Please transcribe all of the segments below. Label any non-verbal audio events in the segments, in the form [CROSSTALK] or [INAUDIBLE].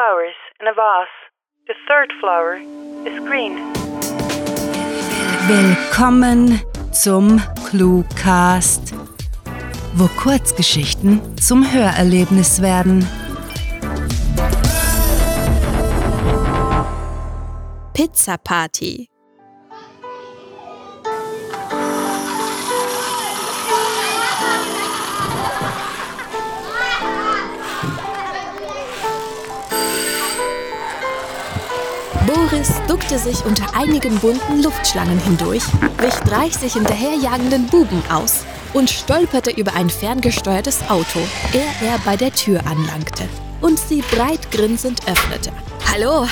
flowers in a vase. The third flower is green. Willkommen zum Cluecast, wo Kurzgeschichten zum Hörerlebnis werden. Pizza Party. Duckte sich unter einigen bunten Luftschlangen hindurch, wich 30 hinterherjagenden Buben aus und stolperte über ein ferngesteuertes Auto, ehe er bei der Tür anlangte und sie breit grinsend öffnete. Hallo,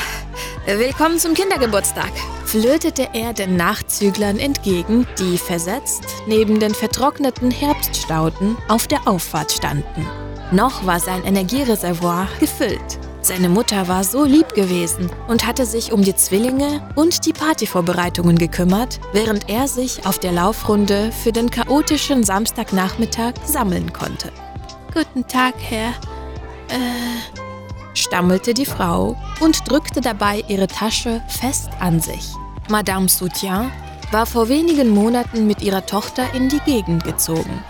willkommen zum Kindergeburtstag, flötete er den Nachzüglern entgegen, die versetzt neben den vertrockneten Herbststauden auf der Auffahrt standen. Noch war sein Energiereservoir gefüllt. Seine Mutter war so lieb gewesen und hatte sich um die Zwillinge und die Partyvorbereitungen gekümmert, während er sich auf der Laufrunde für den chaotischen Samstagnachmittag sammeln konnte. Guten Tag, Herr. Äh, stammelte die Frau und drückte dabei ihre Tasche fest an sich. Madame Soutien war vor wenigen Monaten mit ihrer Tochter in die Gegend gezogen.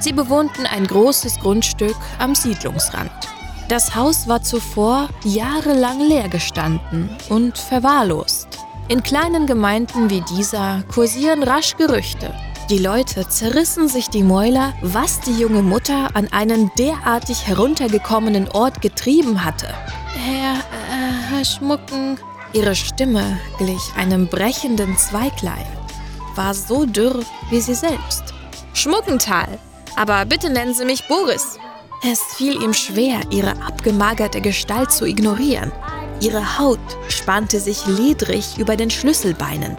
Sie bewohnten ein großes Grundstück am Siedlungsrand. Das Haus war zuvor jahrelang leer gestanden und verwahrlost. In kleinen Gemeinden wie dieser kursieren rasch Gerüchte. Die Leute zerrissen sich die Mäuler, was die junge Mutter an einen derartig heruntergekommenen Ort getrieben hatte. Herr, äh, Herr Schmucken. Ihre Stimme glich einem brechenden Zweiglein, war so dürr wie sie selbst. Schmuckental, aber bitte nennen Sie mich Boris. Es fiel ihm schwer, ihre abgemagerte Gestalt zu ignorieren. Ihre Haut spannte sich ledrig über den Schlüsselbeinen.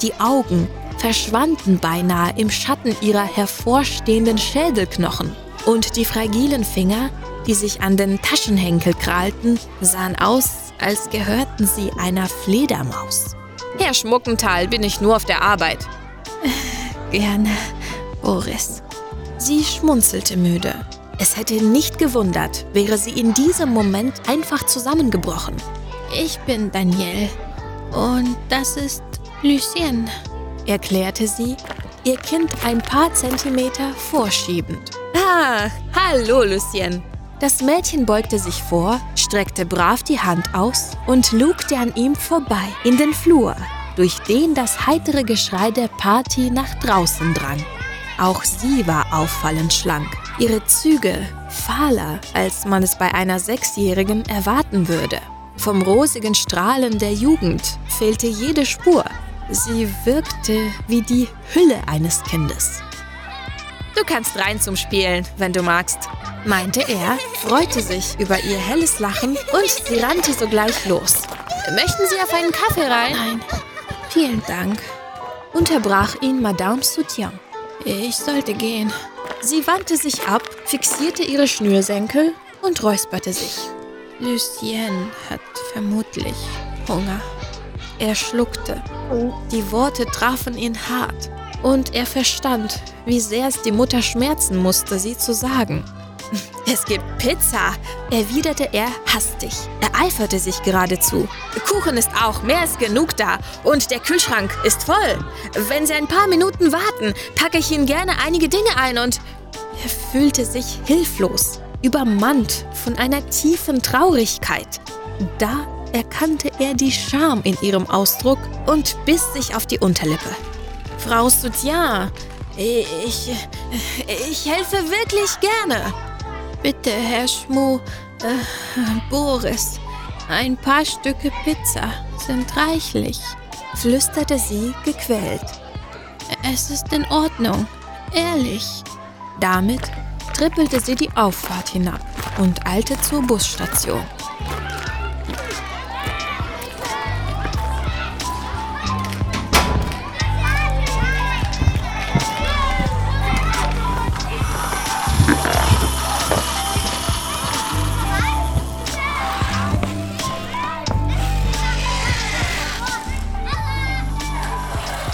Die Augen verschwanden beinahe im Schatten ihrer hervorstehenden Schädelknochen. Und die fragilen Finger, die sich an den Taschenhenkel krallten, sahen aus, als gehörten sie einer Fledermaus. Herr Schmuckenthal, bin ich nur auf der Arbeit. Gerne, Boris. Sie schmunzelte müde. Es hätte nicht gewundert, wäre sie in diesem Moment einfach zusammengebrochen. Ich bin Danielle und das ist Lucien, erklärte sie, ihr Kind ein paar Zentimeter vorschiebend. Ah, hallo, Lucien. Das Mädchen beugte sich vor, streckte brav die Hand aus und lugte an ihm vorbei in den Flur, durch den das heitere Geschrei der Party nach draußen drang. Auch sie war auffallend schlank, ihre Züge fahler, als man es bei einer Sechsjährigen erwarten würde. Vom rosigen Strahlen der Jugend fehlte jede Spur. Sie wirkte wie die Hülle eines Kindes. Du kannst rein zum Spielen, wenn du magst, meinte er, freute sich über ihr helles Lachen und sie rannte sogleich los. Möchten Sie auf einen Kaffee rein? Nein, vielen Dank, unterbrach ihn Madame Soutien. Ich sollte gehen. Sie wandte sich ab, fixierte ihre Schnürsenkel und räusperte sich. Lucien hat vermutlich Hunger. Er schluckte. Die Worte trafen ihn hart. Und er verstand, wie sehr es die Mutter schmerzen musste, sie zu sagen. Es gibt Pizza, erwiderte er hastig. Er eiferte sich geradezu. Kuchen ist auch mehr als genug da und der Kühlschrank ist voll. Wenn Sie ein paar Minuten warten, packe ich Ihnen gerne einige Dinge ein und... Er fühlte sich hilflos, übermannt von einer tiefen Traurigkeit. Da erkannte er die Scham in ihrem Ausdruck und biss sich auf die Unterlippe. Frau Soutien, ich, ich helfe wirklich gerne. Bitte, Herr Schmu, äh, Boris, ein paar Stücke Pizza sind reichlich, flüsterte sie gequält. Es ist in Ordnung, ehrlich. Damit trippelte sie die Auffahrt hinab und eilte zur Busstation.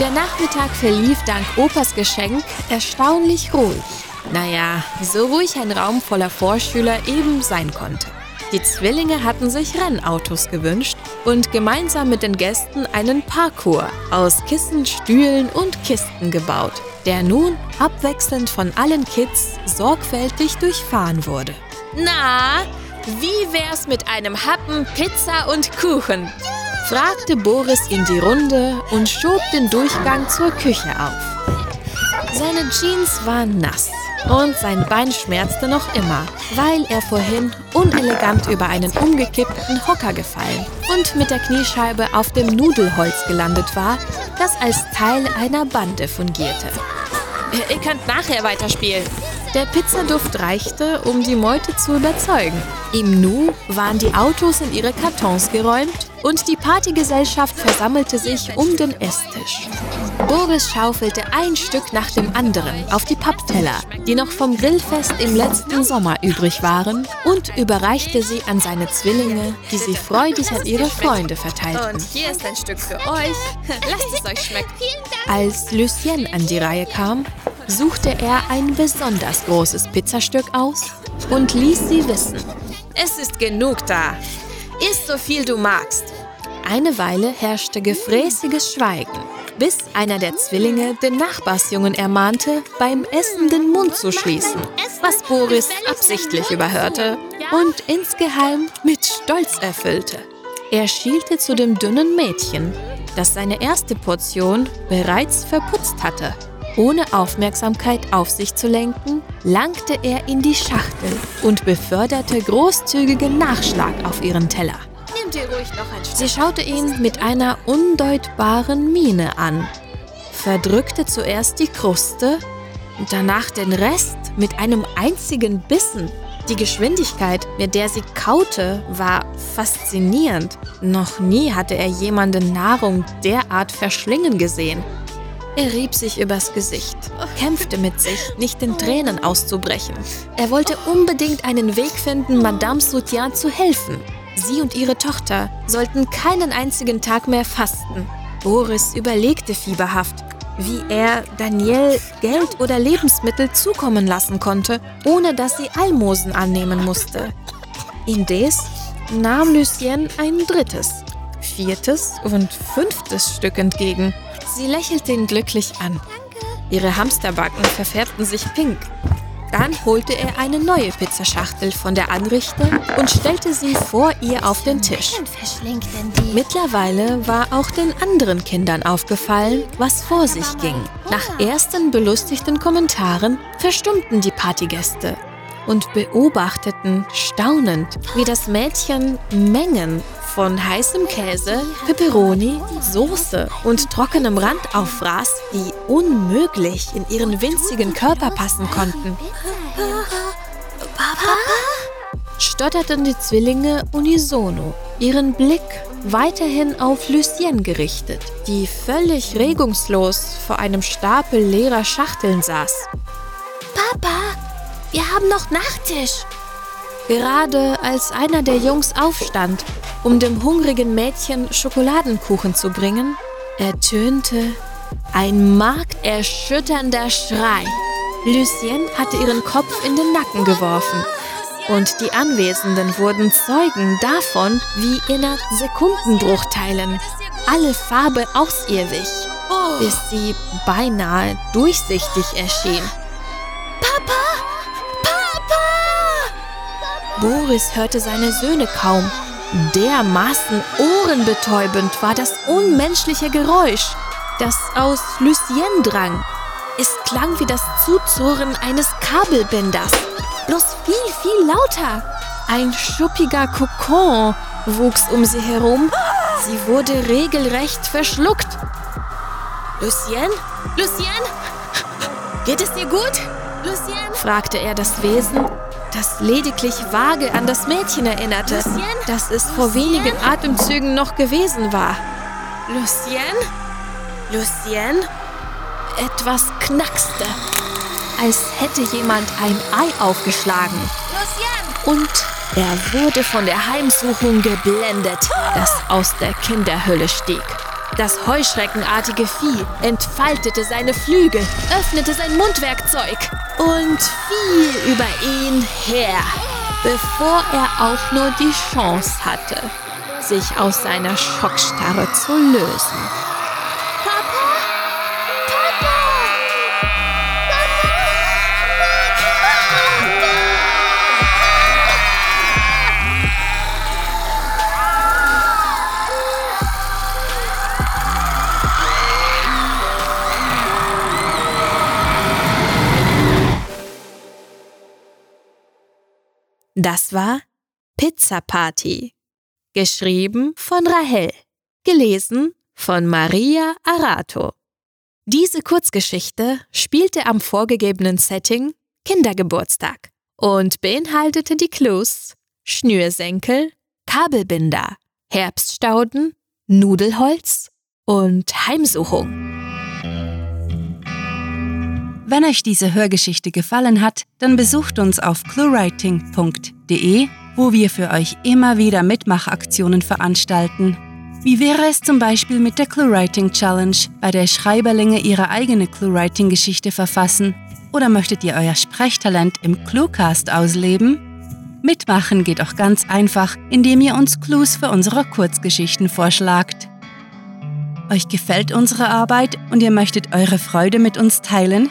Der Nachmittag verlief dank Opas Geschenk erstaunlich ruhig. Naja, so ruhig ein Raum voller Vorschüler eben sein konnte. Die Zwillinge hatten sich Rennautos gewünscht und gemeinsam mit den Gästen einen Parkour aus Kissen, Stühlen und Kisten gebaut, der nun abwechselnd von allen Kids sorgfältig durchfahren wurde. Na, wie wär's mit einem Happen Pizza und Kuchen? Fragte Boris in die Runde und schob den Durchgang zur Küche auf. Seine Jeans waren nass und sein Bein schmerzte noch immer, weil er vorhin unelegant über einen umgekippten Hocker gefallen und mit der Kniescheibe auf dem Nudelholz gelandet war, das als Teil einer Bande fungierte. Ihr könnt nachher weiterspielen. Der Pizzaduft reichte, um die Meute zu überzeugen. Im Nu waren die Autos in ihre Kartons geräumt und die Partygesellschaft versammelte sich um den Esstisch. Boris schaufelte ein Stück nach dem anderen auf die Pappteller, die noch vom Grillfest im letzten Sommer übrig waren, und überreichte sie an seine Zwillinge, die sie freudig an ihre Freunde verteilten. Und hier ist ein Stück für euch. [LAUGHS] Lasst es euch schmecken. Als Lucien an die Reihe kam, suchte er ein besonders großes Pizzastück aus und ließ sie wissen. Es ist genug da. Iss so viel du magst. Eine Weile herrschte gefräßiges Schweigen, bis einer der Zwillinge den Nachbarsjungen ermahnte, beim Essen den Mund zu schließen, was Boris absichtlich überhörte und insgeheim mit Stolz erfüllte. Er schielte zu dem dünnen Mädchen, das seine erste Portion bereits verputzt hatte. Ohne Aufmerksamkeit auf sich zu lenken, langte er in die Schachtel und beförderte großzügigen Nachschlag auf ihren Teller. Sie schaute ihn mit einer undeutbaren Miene an, verdrückte zuerst die Kruste und danach den Rest mit einem einzigen Bissen. Die Geschwindigkeit, mit der sie kaute, war faszinierend. Noch nie hatte er jemanden Nahrung derart verschlingen gesehen. Er rieb sich übers Gesicht, kämpfte mit sich, nicht in Tränen auszubrechen. Er wollte unbedingt einen Weg finden, Madame Soutien zu helfen. Sie und ihre Tochter sollten keinen einzigen Tag mehr fasten. Boris überlegte fieberhaft, wie er Danielle Geld oder Lebensmittel zukommen lassen konnte, ohne dass sie Almosen annehmen musste. Indes nahm Lucien ein drittes, viertes und fünftes Stück entgegen. Sie lächelte ihn glücklich an. Ihre Hamsterbacken verfärbten sich pink. Dann holte er eine neue Pizzaschachtel von der Anrichte und stellte sie vor ihr auf den Tisch. Mittlerweile war auch den anderen Kindern aufgefallen, was vor sich ging. Nach ersten belustigten Kommentaren verstummten die Partygäste und beobachteten staunend, wie das Mädchen Mengen von heißem Käse, Peperoni, Soße und trockenem Rand auffraß, die unmöglich in ihren winzigen Körper passen konnten. Papa? stotterten die Zwillinge unisono, ihren Blick weiterhin auf Lucien gerichtet, die völlig regungslos vor einem Stapel leerer Schachteln saß. Papa, wir haben noch Nachtisch. Gerade als einer der Jungs aufstand, um dem hungrigen Mädchen Schokoladenkuchen zu bringen, ertönte ein markerschütternder Schrei. Lucien hatte ihren Kopf in den Nacken geworfen. Und die Anwesenden wurden Zeugen davon, wie innerhalb Sekundenbruchteilen alle Farbe aus ihr wich, bis sie beinahe durchsichtig erschien. Papa! Papa! Boris hörte seine Söhne kaum Dermaßen ohrenbetäubend war das unmenschliche Geräusch, das aus Lucien drang. Es klang wie das Zuzurren eines Kabelbinders, bloß viel, viel lauter. Ein schuppiger Kokon wuchs um sie herum. Sie wurde regelrecht verschluckt. Lucien? Lucien? Geht es dir gut? Lucien? fragte er das Wesen das lediglich vage an das Mädchen erinnerte, Lucien? das es vor wenigen Atemzügen noch gewesen war. Lucien? Lucien? Etwas knackste, als hätte jemand ein Ei aufgeschlagen. Lucien! Und er wurde von der Heimsuchung geblendet, das aus der Kinderhülle stieg. Das heuschreckenartige Vieh entfaltete seine Flügel, öffnete sein Mundwerkzeug und fiel über ihn her. bevor er auch nur die Chance hatte, sich aus seiner Schockstarre zu lösen. Das war Pizza Party. Geschrieben von Rahel. Gelesen von Maria Arato. Diese Kurzgeschichte spielte am vorgegebenen Setting Kindergeburtstag und beinhaltete die Clues Schnürsenkel, Kabelbinder, Herbststauden, Nudelholz und Heimsuchung. Wenn euch diese Hörgeschichte gefallen hat, dann besucht uns auf cluewriting.de, wo wir für euch immer wieder Mitmachaktionen veranstalten. Wie wäre es zum Beispiel mit der ClueWriting Challenge, bei der Schreiberlinge ihre eigene ClueWriting-Geschichte verfassen? Oder möchtet ihr euer Sprechtalent im Cluecast ausleben? Mitmachen geht auch ganz einfach, indem ihr uns Clues für unsere Kurzgeschichten vorschlagt. Euch gefällt unsere Arbeit und ihr möchtet eure Freude mit uns teilen?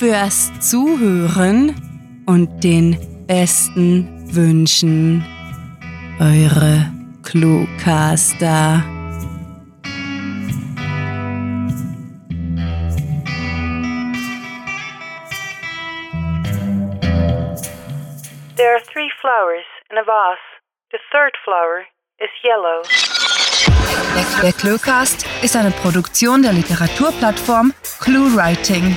fürs Zuhören und den besten Wünschen. Eure Cluecaster. There are three flowers in a vase. The third flower is yellow. Der Cluecast ist eine Produktion der Literaturplattform ClueWriting.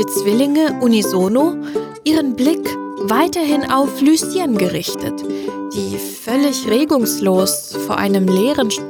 Die Zwillinge unisono, ihren Blick weiterhin auf Lucien gerichtet, die völlig regungslos vor einem leeren... Sch